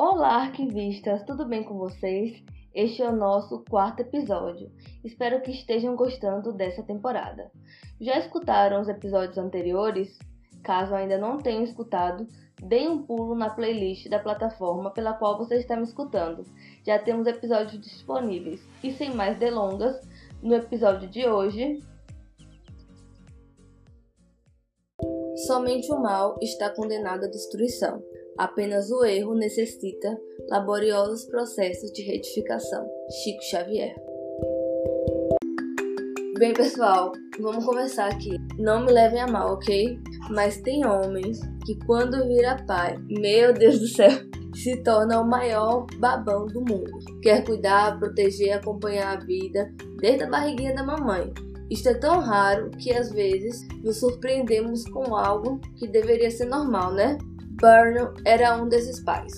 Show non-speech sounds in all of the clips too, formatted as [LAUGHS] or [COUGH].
Olá, arquivistas, tudo bem com vocês? Este é o nosso quarto episódio. Espero que estejam gostando dessa temporada. Já escutaram os episódios anteriores? Caso ainda não tenham escutado, deem um pulo na playlist da plataforma pela qual você está me escutando. Já temos episódios disponíveis. E sem mais delongas, no episódio de hoje. Somente o mal está condenado à destruição. Apenas o erro necessita laboriosos processos de retificação. Chico Xavier. Bem, pessoal, vamos começar aqui. Não me levem a mal, ok? Mas tem homens que, quando vira pai, meu Deus do céu, [LAUGHS] se torna o maior babão do mundo. Quer cuidar, proteger, acompanhar a vida desde a barriguinha da mamãe. Isto é tão raro que às vezes nos surpreendemos com algo que deveria ser normal, né? Burnham era um desses pais.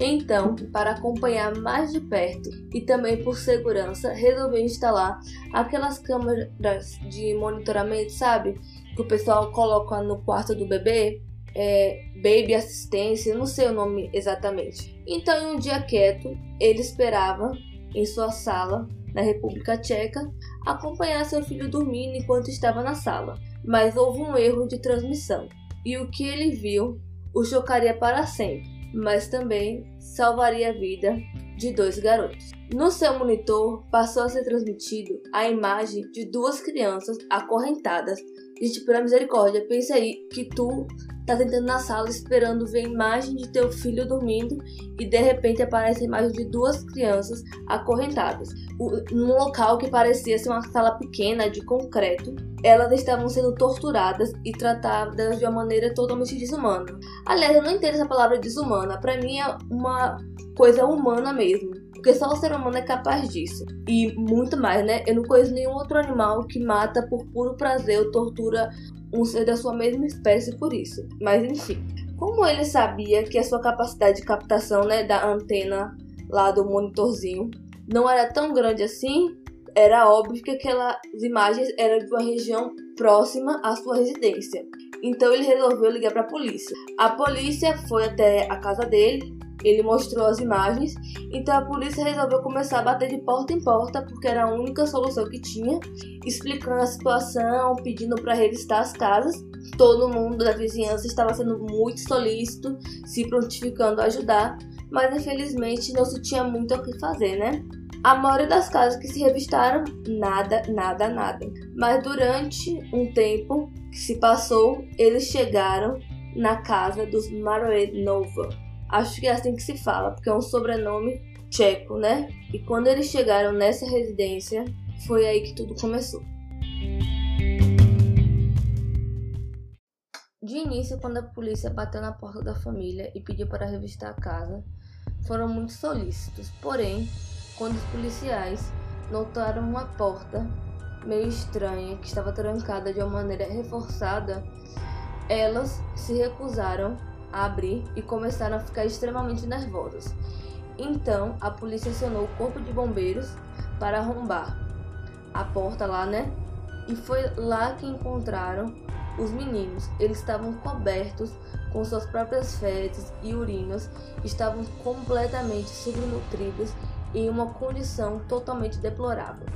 Então, para acompanhar mais de perto e também por segurança, resolveu instalar aquelas câmeras de monitoramento, sabe? Que o pessoal coloca no quarto do bebê, é, Baby Assistência, não sei o nome exatamente. Então, em um dia quieto, ele esperava em sua sala, na República Tcheca, acompanhar seu filho dormindo enquanto estava na sala. Mas houve um erro de transmissão, e o que ele viu o chocaria para sempre, mas também salvaria a vida de dois garotos. No seu monitor passou a ser transmitido a imagem de duas crianças acorrentadas. Gente, pela misericórdia, pensa aí que tu tá sentando na sala esperando ver a imagem de teu filho dormindo e de repente aparece a imagem de duas crianças acorrentadas. Num local que parecia ser uma sala pequena de concreto, elas estavam sendo torturadas e tratadas de uma maneira totalmente desumana. Aliás, eu não entendo essa palavra desumana, para mim é uma coisa humana mesmo. Porque só o ser humano é capaz disso. E muito mais, né? Eu não conheço nenhum outro animal que mata por puro prazer ou tortura um ser da sua mesma espécie por isso. Mas enfim, como ele sabia que a sua capacidade de captação né, da antena lá do monitorzinho não era tão grande assim, era óbvio que aquelas imagens eram de uma região próxima à sua residência. Então ele resolveu ligar para a polícia. A polícia foi até a casa dele ele mostrou as imagens, então a polícia resolveu começar a bater de porta em porta, porque era a única solução que tinha, explicando a situação, pedindo para revistar as casas. Todo mundo da vizinhança estava sendo muito solícito, se prontificando a ajudar, mas infelizmente não se tinha muito o que fazer, né? A maioria das casas que se revistaram, nada, nada, nada. Mas durante um tempo que se passou, eles chegaram na casa dos Maroenova, Acho que é assim que se fala, porque é um sobrenome tcheco, né? E quando eles chegaram nessa residência, foi aí que tudo começou. De início, quando a polícia bateu na porta da família e pediu para revistar a casa, foram muito solícitos. Porém, quando os policiais notaram uma porta meio estranha que estava trancada de uma maneira reforçada, elas se recusaram a abrir e começaram a ficar extremamente nervosos. Então a polícia acionou o corpo de bombeiros para arrombar a porta lá, né? E foi lá que encontraram os meninos. Eles estavam cobertos com suas próprias fezes e urinas, estavam completamente subnutridos em uma condição totalmente deplorável.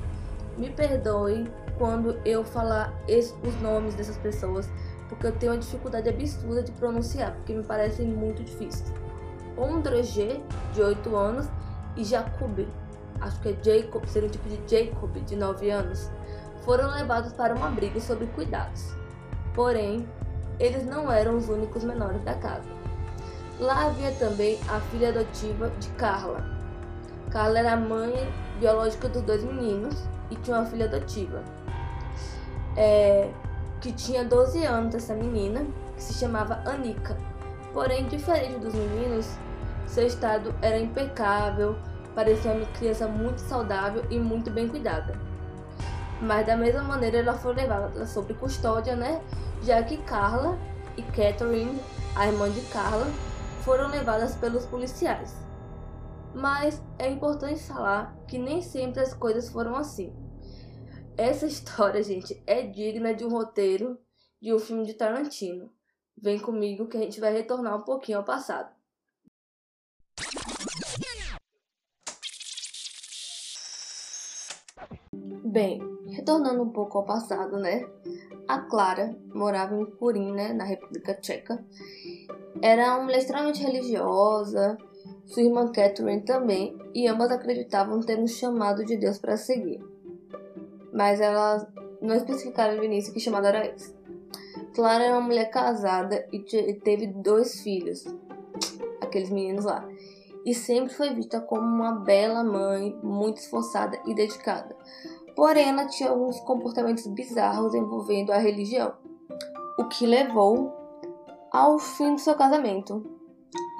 Me perdoem quando eu falar os nomes dessas pessoas, porque eu tenho uma dificuldade absurda de pronunciar, porque me parecem muito difíceis. Ondrege, de 8 anos, e Jacob, acho que é Jacob, seria um tipo de Jacob, de 9 anos, foram levados para um abrigo sob cuidados. Porém, eles não eram os únicos menores da casa. Lá havia também a filha adotiva de Carla. Carla era a mãe biológica dos dois meninos e tinha uma filha adotiva. É, que tinha 12 anos, essa menina, que se chamava Anika. Porém, diferente dos meninos, seu estado era impecável, parecia uma criança muito saudável e muito bem cuidada. Mas da mesma maneira ela foi levada sob custódia, né? Já que Carla e Catherine, a irmã de Carla, foram levadas pelos policiais. Mas é importante falar que nem sempre as coisas foram assim. Essa história, gente, é digna de um roteiro de um filme de Tarantino. Vem comigo que a gente vai retornar um pouquinho ao passado. Bem, retornando um pouco ao passado, né? A Clara morava em Purim, né, na República Tcheca. Era uma mulher extremamente religiosa, sua irmã Catherine também, e ambas acreditavam ter um chamado de Deus para seguir. Mas elas não especificaram no início que chamado era esse. Clara era uma mulher casada e teve dois filhos, aqueles meninos lá, e sempre foi vista como uma bela mãe, muito esforçada e dedicada. Porém, ela tinha alguns comportamentos bizarros envolvendo a religião, o que levou ao fim do seu casamento.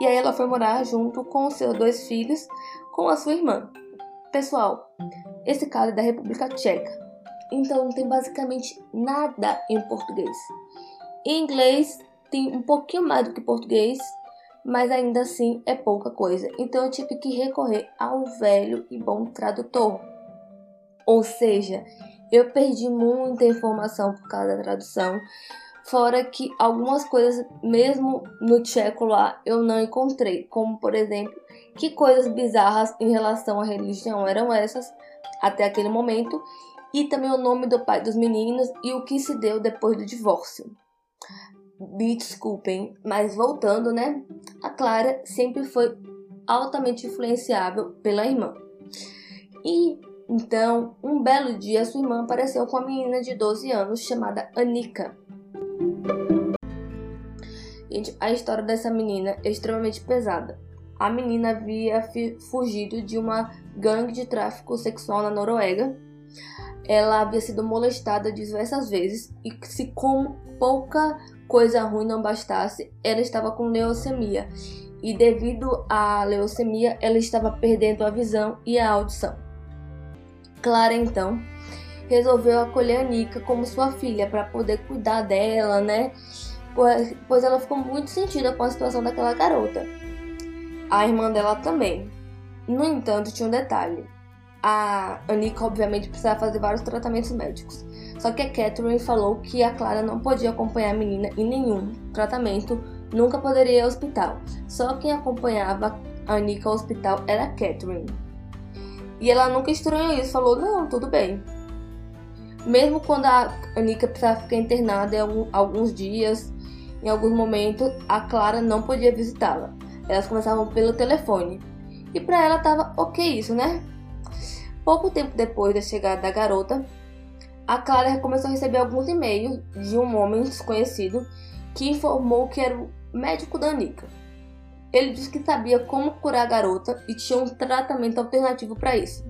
E aí ela foi morar junto com seus dois filhos, com a sua irmã. Pessoal, esse caso é da República Tcheca, então não tem basicamente nada em português. Em inglês tem um pouquinho mais do que português, mas ainda assim é pouca coisa. Então eu tive que recorrer ao velho e bom tradutor. Ou seja, eu perdi muita informação por causa da tradução. Fora que algumas coisas, mesmo no tcheco lá, eu não encontrei. Como, por exemplo, que coisas bizarras em relação à religião eram essas até aquele momento. E também o nome do pai dos meninos e o que se deu depois do divórcio. Me desculpem, mas voltando, né? A Clara sempre foi altamente influenciável pela irmã. E então, um belo dia, sua irmã apareceu com uma menina de 12 anos chamada Anika. Gente, a história dessa menina é extremamente pesada. A menina havia fugido de uma gangue de tráfico sexual na Noruega. Ela havia sido molestada diversas vezes e se com pouca coisa ruim não bastasse, ela estava com leucemia. E devido à leucemia, ela estava perdendo a visão e a audição. Clara então resolveu acolher a Nika como sua filha para poder cuidar dela, né? Pois, ela ficou muito sentida com a situação daquela garota. A irmã dela também. No entanto, tinha um detalhe. A Anika, obviamente, precisava fazer vários tratamentos médicos. Só que a Catherine falou que a Clara não podia acompanhar a menina em nenhum tratamento, nunca poderia ir ao hospital. Só quem acompanhava a Anika ao hospital era a Catherine. E ela nunca estranhou isso, falou: não, tudo bem. Mesmo quando a Anika precisava ficar internada em alguns dias, em alguns momentos, a Clara não podia visitá-la. Elas conversavam pelo telefone. E para ela tava ok isso, né? Pouco tempo depois da chegada da garota, a Clara começou a receber alguns e-mails de um homem desconhecido que informou que era o médico da Anika. Ele disse que sabia como curar a garota e tinha um tratamento alternativo para isso.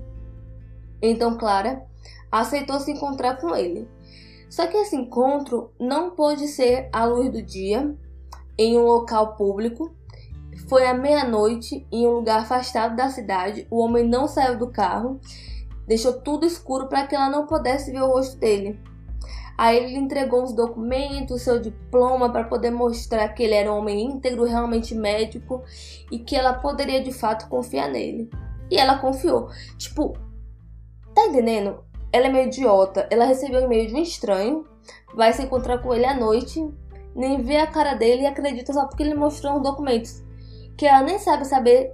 Então Clara aceitou se encontrar com ele. Só que esse encontro não pôde ser à luz do dia, em um local público. Foi à meia-noite, em um lugar afastado da cidade. O homem não saiu do carro, deixou tudo escuro para que ela não pudesse ver o rosto dele. Aí ele entregou os documentos, seu diploma, para poder mostrar que ele era um homem íntegro, realmente médico, e que ela poderia de fato confiar nele. E ela confiou. Tipo, tá entendendo? Ela é meio idiota. Ela recebeu um e-mail de um estranho, vai se encontrar com ele à noite, nem vê a cara dele e acredita só porque ele mostrou uns documentos. Que ela nem sabe saber,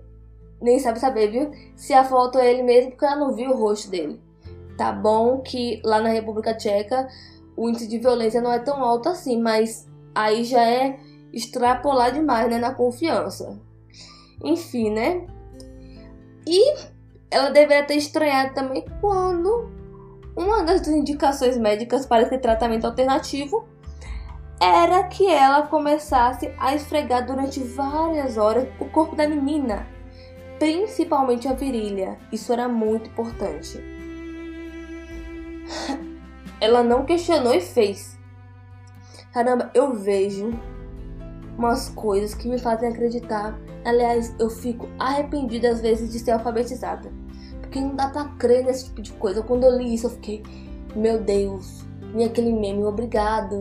nem sabe saber, viu? Se a foto é ele mesmo, porque ela não viu o rosto dele. Tá bom que lá na República Tcheca o índice de violência não é tão alto assim, mas aí já é extrapolar demais, né, na confiança. Enfim, né? E ela deveria ter estranhado também quando uma das indicações médicas para esse tratamento alternativo era que ela começasse a esfregar durante várias horas o corpo da menina, principalmente a virilha. Isso era muito importante. Ela não questionou e fez. Caramba, eu vejo umas coisas que me fazem acreditar. Aliás, eu fico arrependida às vezes de ser alfabetizada. Porque não dá pra crer nesse tipo de coisa. Quando eu li isso, eu fiquei, meu Deus, e aquele meme, obrigado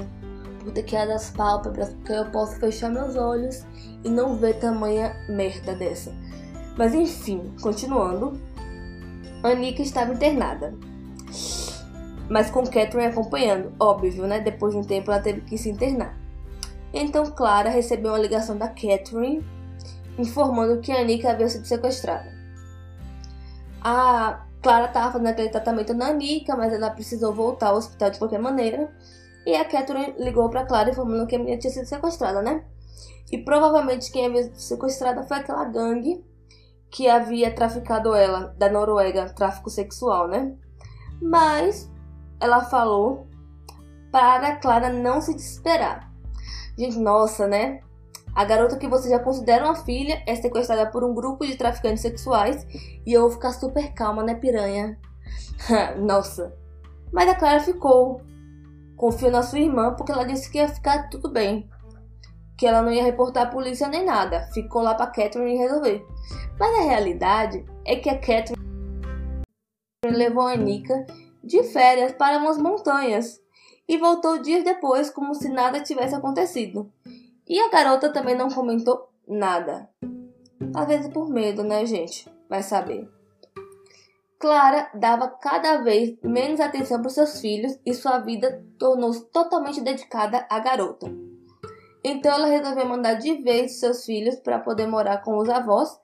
por ter criado as pálpebras, porque eu posso fechar meus olhos e não ver tamanha merda dessa. Mas enfim, continuando. Anika estava internada mas com Catherine acompanhando, óbvio, né? Depois de um tempo ela teve que se internar. Então Clara recebeu uma ligação da Catherine informando que Anika havia sido sequestrada. A Clara estava fazendo aquele tratamento na Nika, mas ela precisou voltar ao hospital de qualquer maneira. E a Catherine ligou para Clara informando que a menina tinha sido sequestrada, né? E provavelmente quem havia sido sequestrada foi aquela gangue que havia traficado ela da Noruega, tráfico sexual, né? Mas ela falou para Clara não se desesperar. Gente, nossa, né? A garota que você já considera uma filha é sequestrada por um grupo de traficantes sexuais e eu vou ficar super calma, né, piranha? [LAUGHS] Nossa. Mas a Clara ficou. Confiou na sua irmã porque ela disse que ia ficar tudo bem. Que ela não ia reportar a polícia nem nada. Ficou lá pra Catherine resolver. Mas a realidade é que a Catherine levou a Anika de férias para umas montanhas e voltou dias depois como se nada tivesse acontecido. E a garota também não comentou nada. Às vezes por medo, né, gente? Vai saber. Clara dava cada vez menos atenção para seus filhos e sua vida tornou-se totalmente dedicada à garota. Então ela resolveu mandar de vez seus filhos para poder morar com os avós,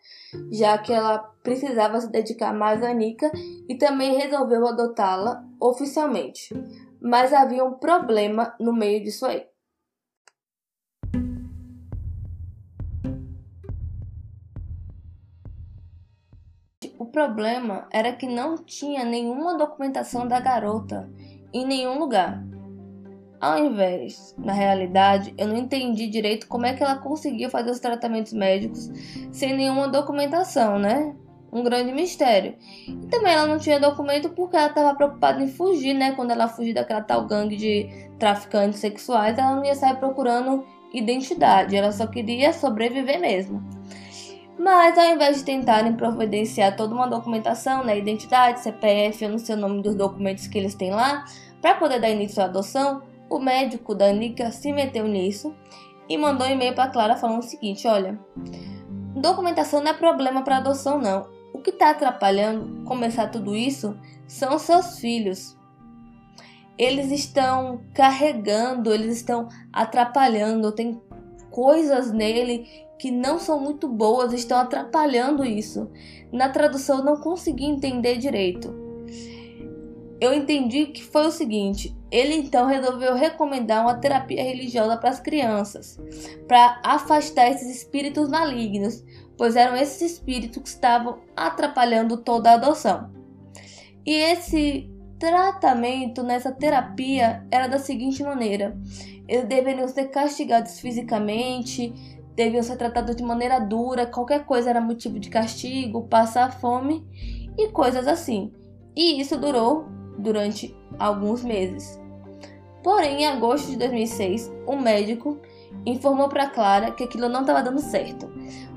já que ela precisava se dedicar mais a Nika e também resolveu adotá-la oficialmente. Mas havia um problema no meio disso aí. O problema era que não tinha nenhuma documentação da garota em nenhum lugar. Ao invés, na realidade, eu não entendi direito como é que ela conseguia fazer os tratamentos médicos sem nenhuma documentação, né? Um grande mistério. E também ela não tinha documento porque ela estava preocupada em fugir, né? Quando ela fugiu daquela tal gangue de traficantes sexuais, ela não ia sair procurando identidade, ela só queria sobreviver mesmo. Mas ao invés de tentarem providenciar toda uma documentação, né, identidade, CPF, eu não sei o nome dos documentos que eles têm lá, para poder dar início à adoção, o médico da Nika se meteu nisso e mandou um e-mail para Clara falando o seguinte: olha, documentação não é problema para adoção, não. O que está atrapalhando começar tudo isso são seus filhos. Eles estão carregando, eles estão atrapalhando, tem coisas nele que não são muito boas estão atrapalhando isso. Na tradução não consegui entender direito. Eu entendi que foi o seguinte: ele então resolveu recomendar uma terapia religiosa para as crianças, para afastar esses espíritos malignos, pois eram esses espíritos que estavam atrapalhando toda a adoção. E esse tratamento nessa terapia era da seguinte maneira: eles deveriam ser castigados fisicamente, deviam ser tratados de maneira dura, qualquer coisa era motivo de castigo, passar fome e coisas assim. E isso durou durante alguns meses. Porém, em agosto de 2006, um médico informou para Clara que aquilo não estava dando certo.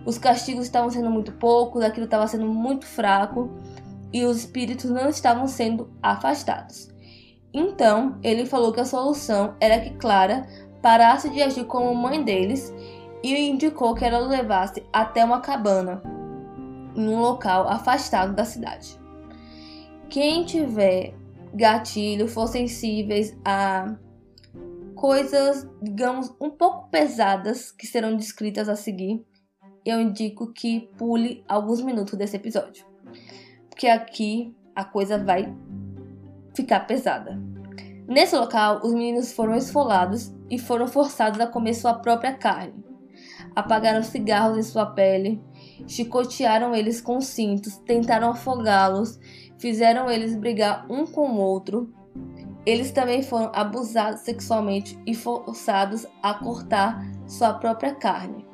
Os castigos estavam sendo muito poucos, aquilo estava sendo muito fraco e os espíritos não estavam sendo afastados. Então, ele falou que a solução era que Clara parasse de agir como mãe deles e indicou que ela o levasse até uma cabana em um local afastado da cidade. Quem tiver gatilho, for sensíveis a coisas, digamos, um pouco pesadas que serão descritas a seguir, eu indico que pule alguns minutos desse episódio. Porque aqui a coisa vai ficar pesada. Nesse local, os meninos foram esfolados e foram forçados a comer sua própria carne apagaram cigarros em sua pele, chicotearam eles com cintos, tentaram afogá-los, fizeram eles brigar um com o outro. Eles também foram abusados sexualmente e forçados a cortar sua própria carne.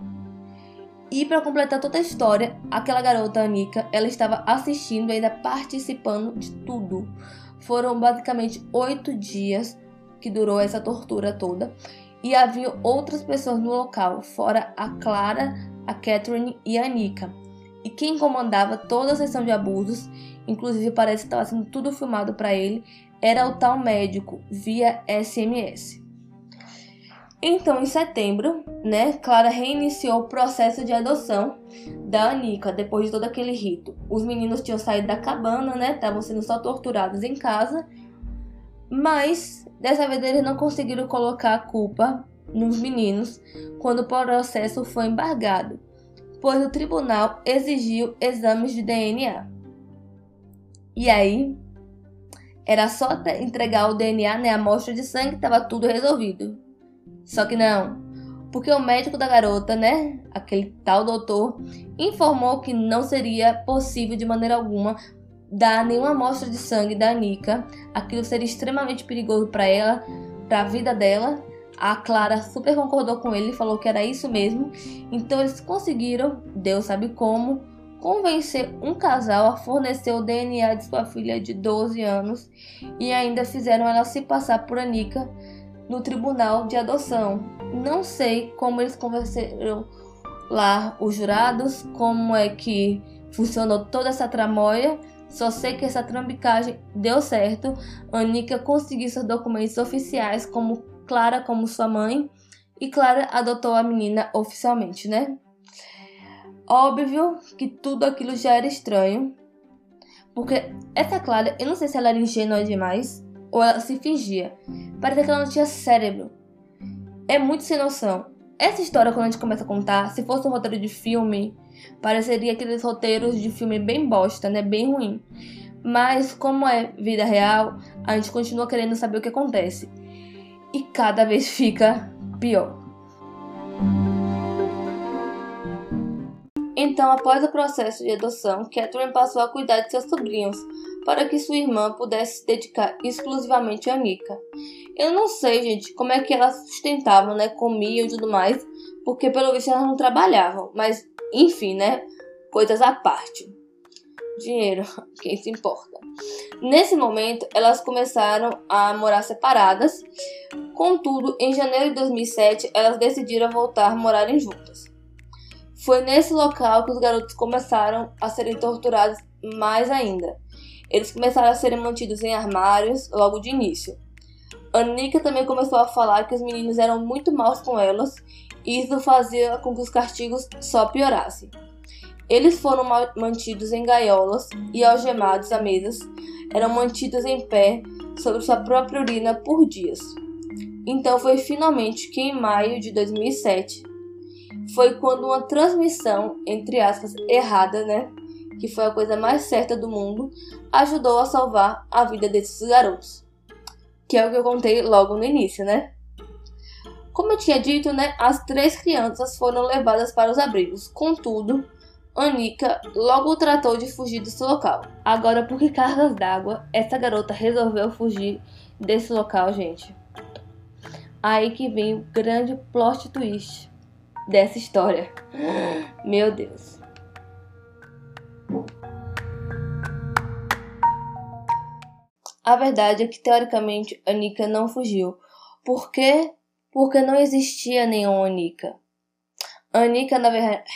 E para completar toda a história, aquela garota Anika, ela estava assistindo e ainda participando de tudo. Foram basicamente oito dias que durou essa tortura toda e havia outras pessoas no local, fora a Clara, a Catherine e a Nika. E quem comandava toda a sessão de abusos, inclusive parece que estava sendo tudo filmado para ele, era o tal médico via SMS. Então, em setembro, né, Clara reiniciou o processo de adoção da Anika depois de todo aquele rito. Os meninos tinham saído da cabana, né, estavam sendo só torturados em casa, mas Dessa vez eles não conseguiram colocar a culpa nos meninos quando o processo foi embargado, pois o tribunal exigiu exames de DNA. E aí, era só entregar o DNA, né, a amostra de sangue, tava tudo resolvido. Só que não, porque o médico da garota, né, aquele tal doutor, informou que não seria possível de maneira alguma dar nenhuma amostra de sangue da Anika. Aquilo seria extremamente perigoso para ela, para a vida dela. A Clara super concordou com ele, falou que era isso mesmo. Então eles conseguiram, Deus sabe como, convencer um casal a fornecer o DNA de sua filha de 12 anos e ainda fizeram ela se passar por Anika no tribunal de adoção. Não sei como eles convenceram lá os jurados, como é que funcionou toda essa tramóia. Só sei que essa trambicagem deu certo. Anica conseguiu seus documentos oficiais como Clara como sua mãe e Clara adotou a menina oficialmente, né? Óbvio que tudo aquilo já era estranho, porque essa Clara, eu não sei se ela era ingênua demais ou ela se fingia. Parecia que ela não tinha cérebro. É muito sem noção. Essa história, quando a gente começa a contar, se fosse um roteiro de filme, pareceria aqueles roteiros de filme bem bosta, né? Bem ruim. Mas, como é vida real, a gente continua querendo saber o que acontece. E cada vez [LAUGHS] fica pior. Então, após o processo de adoção, Catherine passou a cuidar de seus sobrinhos, para que sua irmã pudesse se dedicar exclusivamente a Nika. Eu não sei, gente, como é que elas sustentavam, né? Comiam e tudo mais, porque pelo visto elas não trabalhavam. Mas, enfim, né? Coisas à parte. Dinheiro, [LAUGHS] quem se importa. Nesse momento, elas começaram a morar separadas. Contudo, em janeiro de 2007, elas decidiram voltar a morarem juntas. Foi nesse local que os garotos começaram a serem torturados mais ainda. Eles começaram a serem mantidos em armários logo de início. Anika também começou a falar que os meninos eram muito maus com elas e isso fazia com que os castigos só piorassem. Eles foram mantidos em gaiolas e algemados a mesas, eram mantidos em pé sobre sua própria urina por dias. Então foi finalmente que em maio de 2007 foi quando uma transmissão, entre aspas, errada, né? Que foi a coisa mais certa do mundo, ajudou a salvar a vida desses garotos. Que é o que eu contei logo no início, né? Como eu tinha dito, né, as três crianças foram levadas para os abrigos. Contudo, Anika logo tratou de fugir desse local. Agora, por que cargas d'água essa garota resolveu fugir desse local, gente? Aí que vem o grande plot twist dessa história. [GASPS] Meu Deus. A verdade é que teoricamente a Nika não fugiu. Por quê? Porque não existia nenhuma Anika. Anika, na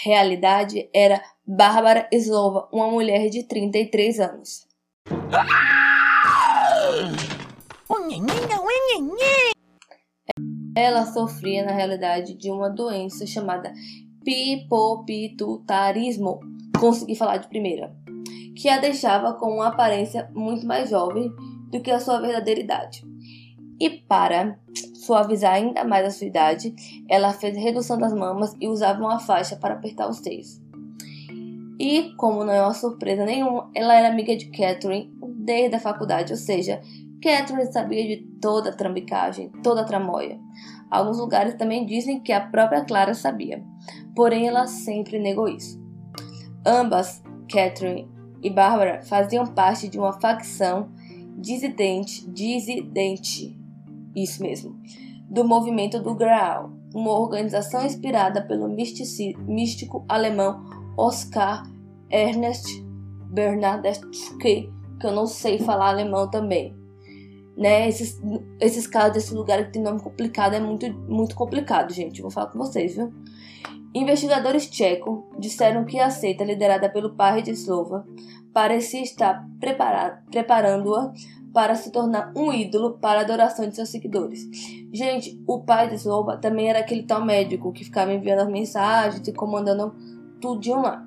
realidade, era Bárbara Slova, uma mulher de 33 anos. Ela sofria, na realidade, de uma doença chamada pipopitutarismo, consegui falar de primeira, que a deixava com uma aparência muito mais jovem do que a sua verdadeira idade. E para suavizar ainda mais a sua idade, ela fez redução das mamas e usava uma faixa para apertar os seios. E, como não é uma surpresa nenhuma, ela era amiga de Catherine desde a faculdade, ou seja, Catherine sabia de toda a trambicagem, toda a tramóia. Alguns lugares também dizem que a própria Clara sabia, porém ela sempre negou isso. Ambas, Catherine e Barbara, faziam parte de uma facção dissidente, dissidente, isso mesmo, do movimento do Graal, uma organização inspirada pelo místico alemão Oskar Ernst Bernadette, que eu não sei falar alemão também né? Esses, esses casos desse lugar que tem nome complicado é muito, muito complicado, gente. vou falar com vocês, viu? Investigadores tchecos disseram que a seita liderada pelo pai de Slova parecia estar preparando-a para se tornar um ídolo para a adoração de seus seguidores. Gente, o pai de Slova também era aquele tal médico que ficava enviando as mensagens e comandando tudo de um lá.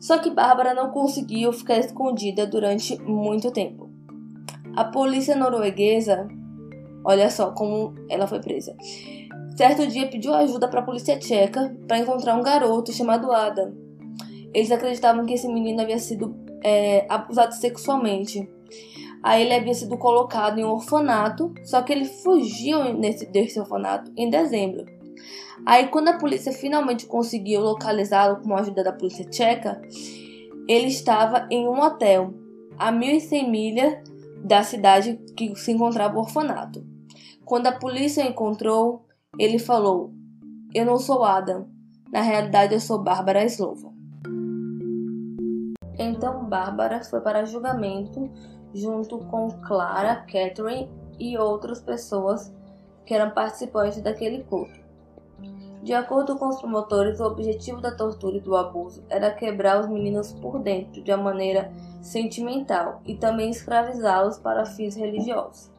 Só que Bárbara não conseguiu ficar escondida durante muito tempo. A polícia norueguesa, olha só como ela foi presa. Certo dia pediu ajuda para a polícia tcheca para encontrar um garoto chamado Adam. Eles acreditavam que esse menino havia sido é, abusado sexualmente. Aí ele havia sido colocado em um orfanato, só que ele fugiu nesse, desse orfanato em dezembro. Aí, quando a polícia finalmente conseguiu localizá-lo com a ajuda da polícia tcheca, ele estava em um hotel a 1.100 milhas da cidade que se encontrava o orfanato. Quando a polícia o encontrou, ele falou: Eu não sou Adam, na realidade eu sou Bárbara Slova. Então Bárbara foi para julgamento junto com Clara, Catherine e outras pessoas que eram participantes daquele culto. De acordo com os promotores, o objetivo da tortura e do abuso era quebrar os meninos por dentro de uma maneira sentimental e também escravizá-los para fins religiosos.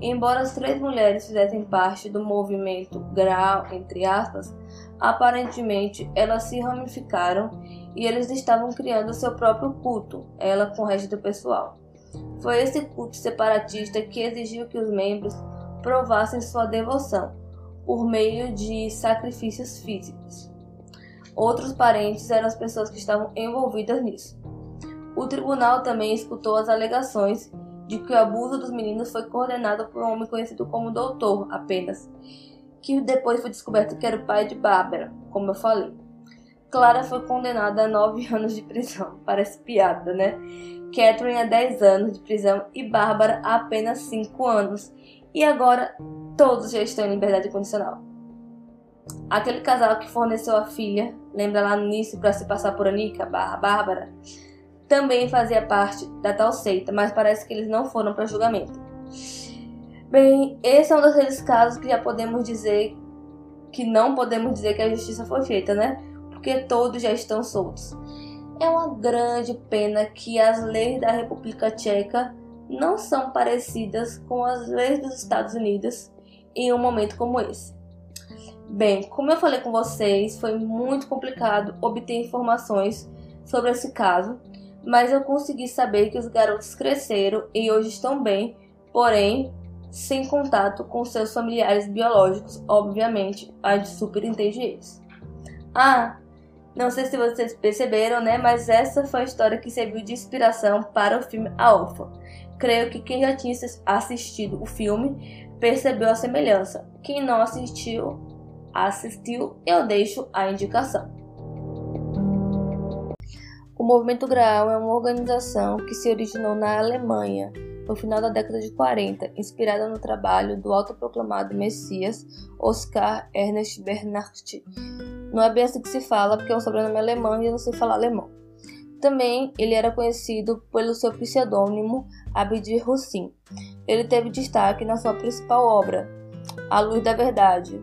Embora as três mulheres fizessem parte do movimento Grau, entre aspas, aparentemente elas se ramificaram e eles estavam criando seu próprio culto, ela com o resto do pessoal. Foi esse culto separatista que exigiu que os membros provassem sua devoção por meio de sacrifícios físicos. Outros parentes eram as pessoas que estavam envolvidas nisso. O tribunal também escutou as alegações de que o abuso dos meninos foi coordenado por um homem conhecido como Doutor apenas, que depois foi descoberto que era o pai de Bárbara, como eu falei. Clara foi condenada a nove [LAUGHS] anos de prisão. Parece piada, né? Catherine a 10 anos de prisão e Bárbara a apenas 5 anos. E agora todos já estão em liberdade condicional. Aquele casal que forneceu a filha, lembra lá no início para se passar por Anica barra Bárbara, também fazia parte da tal seita, mas parece que eles não foram para julgamento. Bem, esse é um daqueles casos que já podemos dizer que não podemos dizer que a justiça foi feita, né? Porque todos já estão soltos. É uma grande pena que as leis da República Tcheca não são parecidas com as leis dos Estados Unidos em um momento como esse. Bem, como eu falei com vocês, foi muito complicado obter informações sobre esse caso, mas eu consegui saber que os garotos cresceram e hoje estão bem, porém sem contato com seus familiares biológicos, obviamente, a gente super entende isso. Ah, não sei se vocês perceberam, né? Mas essa foi a história que serviu de inspiração para o filme A Órfã. Creio que quem já tinha assistido o filme percebeu a semelhança. Quem não assistiu, assistiu, eu deixo a indicação. O Movimento Graal é uma organização que se originou na Alemanha no final da década de 40, inspirada no trabalho do autoproclamado Messias Oscar Ernest Bernhardt. Não é bem assim que se fala, porque é um sobrenome alemão e eu não sei falar alemão. Também ele era conhecido pelo seu pseudônimo Abdir Hussin. Ele teve destaque na sua principal obra, A Luz da Verdade,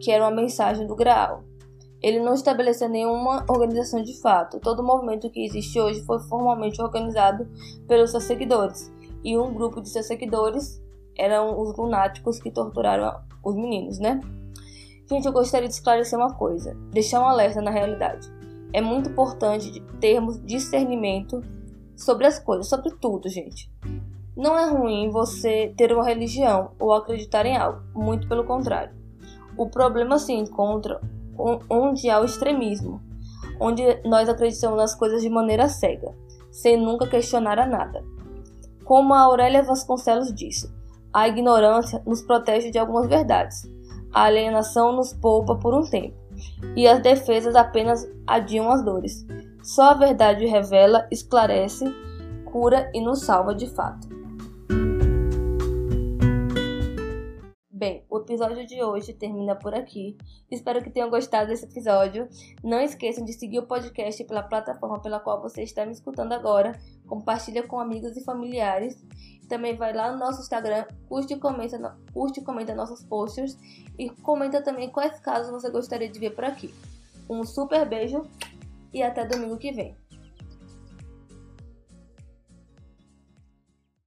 que era uma mensagem do Graal. Ele não estabeleceu nenhuma organização de fato. Todo o movimento que existe hoje foi formalmente organizado pelos seus seguidores, e um grupo de seus seguidores eram os lunáticos que torturaram os meninos, né? Gente, eu gostaria de esclarecer uma coisa, deixar um alerta na realidade é muito importante termos discernimento sobre as coisas, sobre tudo, gente. Não é ruim você ter uma religião ou acreditar em algo, muito pelo contrário. O problema se encontra onde há o extremismo, onde nós acreditamos nas coisas de maneira cega, sem nunca questionar a nada. Como a Aurélia Vasconcelos disse, a ignorância nos protege de algumas verdades, a alienação nos poupa por um tempo e as defesas apenas adiam as dores. Só a verdade revela, esclarece, cura e nos salva de fato. Bem, o episódio de hoje termina por aqui. Espero que tenham gostado desse episódio. Não esqueçam de seguir o podcast pela plataforma pela qual você está me escutando agora. Compartilha com amigos e familiares. Também vai lá no nosso Instagram, curte e comenta, curte e comenta nossos posts e comenta também quais casos você gostaria de ver por aqui. Um super beijo e até domingo que vem.